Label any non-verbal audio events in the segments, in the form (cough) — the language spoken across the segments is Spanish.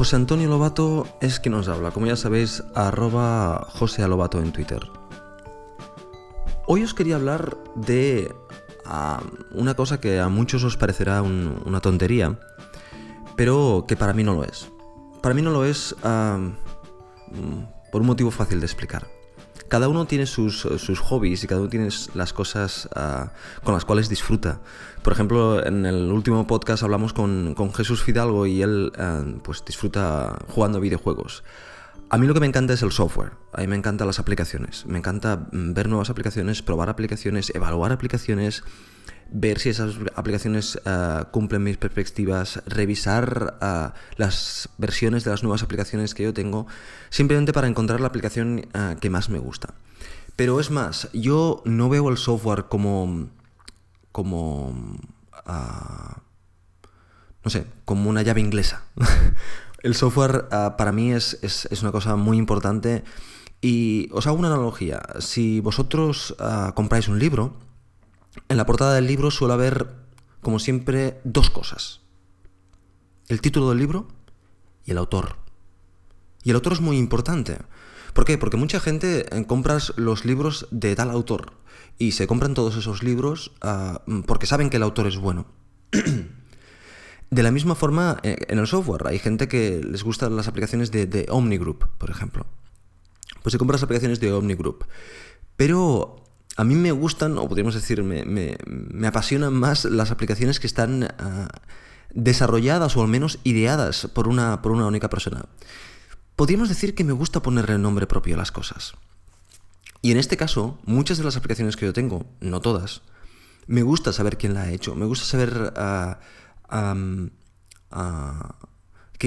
José Antonio Lobato es quien nos habla, como ya sabéis, arroba José Lobato en Twitter. Hoy os quería hablar de ah, una cosa que a muchos os parecerá una tontería, pero que para mí no lo es. Para mí no lo es ah, mm, por un motivo fácil de explicar cada uno tiene sus, hobbies y cada uno tiene las cosas ah, con las cuales disfruta. Por ejemplo, en el último podcast hablamos con, Jesús Fidalgo y él ah, pues disfruta jugando videojuegos. A mí lo que me encanta es el software, a mí me encantan las aplicaciones, me encanta mm, ver nuevas aplicaciones, probar aplicaciones, evaluar aplicaciones, ver si esas aplicaciones eh, cumplen mis perspectivas, revisar eh, las versiones de las nuevas aplicaciones que yo tengo, simplemente para encontrar la aplicación eh, que más me gusta. Pero es más, yo no veo el software como. como. no sé, como una llave inglesa. (laughs) el software para mí es, es, una cosa muy importante. Y os hago una analogía. Si vosotros compráis un libro, en la portada del libro suele haber, como siempre, dos cosas. El título del libro y el autor. Y el autor es muy importante. ¿Por qué? Porque mucha gente eh, compra los libros de tal autor y se compran todos esos libros ah, porque saben que el autor es bueno. (clears throat) de la misma forma, eh, en el software hay gente que les gustan las aplicaciones de, de Omnigroup, por ejemplo. Pues se compra las aplicaciones de Omnigroup. Pero a mí me gustan, o podríamos decir, me, apasionan más las aplicaciones que están ah, desarrolladas o al menos ideadas por una, por una única persona. Podríamos decir que me gusta ponerle nombre propio a las cosas. Y en este caso, muchas de las aplicaciones que yo tengo, no todas, me gusta saber quién la ha hecho, me gusta saber ah,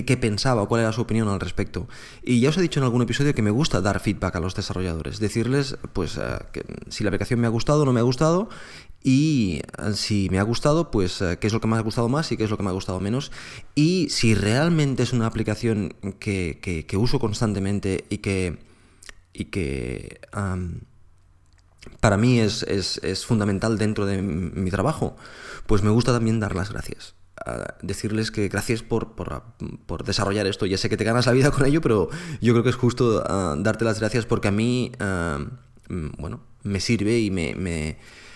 qué, pensaba cuál era su opinión al respecto. Y ya os he dicho en algún episodio que me gusta dar feedback a los desarrolladores, decirles pues eh, si la aplicación me ha gustado o no me ha gustado y eh, si me ha gustado, pues eh, qué es lo que me ha gustado más y qué es lo que me ha gustado menos. Y si realmente es una aplicación que, uso constantemente y que, y que para mí es, es fundamental dentro de mi trabajo, pues me gusta también dar las gracias decirles que gracias por, por, desarrollar esto. Ya sé que te ganas la vida con ello, pero yo creo que es justo ah, darte las gracias porque a mí, ah, mm, bueno, me sirve y me,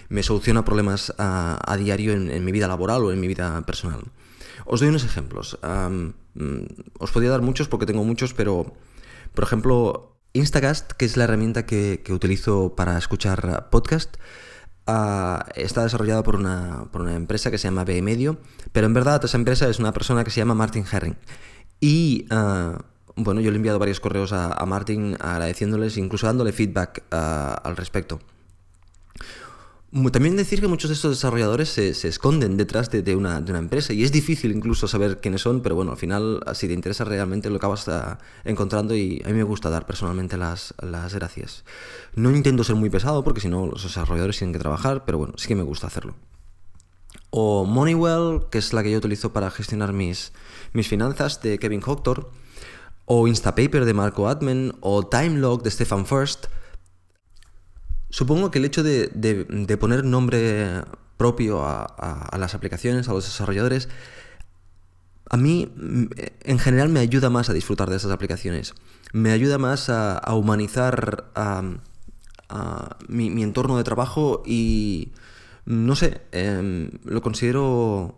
me, soluciona problemas ah, a diario en, mi vida laboral o en mi vida personal. Os doy unos ejemplos. Mm, os podría dar muchos porque tengo muchos, pero, por ejemplo, Instacast, que es la herramienta que, que utilizo para escuchar podcast, Está desarrollado por una, por una empresa que se llama B Medio, pero en verdad esa empresa es una persona que se llama Martin Herring. Y ah, bueno, yo le he enviado varios correos a, a Martin agradeciéndoles, incluso dándole feedback ah, al respecto. También decir que muchos de estos desarrolladores se, esconden detrás de, una, empresa y es difícil incluso saber quiénes son, pero bueno, al final, si te interesa realmente, lo acabas ah, encontrando y a mí me gusta dar personalmente las, gracias. No intento ser muy pesado porque si no los desarrolladores tienen que trabajar, pero bueno, sí que me gusta hacerlo. O Moneywell, que es la que yo utilizo para gestionar mis, mis finanzas, de Kevin Hoctor. O Instapaper de Marco Admen. O Timelog de Stefan First Supongo que el hecho de, poner nombre propio a, las aplicaciones, a los desarrolladores, a mí mm, en general me ayuda más a disfrutar de esas aplicaciones. Me ayuda más a, humanizar mi, entorno de trabajo y, no sé, em, lo considero...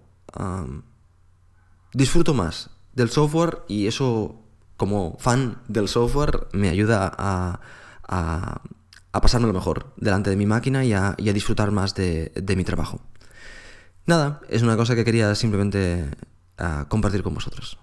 disfruto más del software y eso, como fan del software, me ayuda a a pasármelo mejor delante de mi máquina y a, disfrutar más de, mi trabajo. Nada, es una cosa que quería simplemente ah, compartir con vosotros.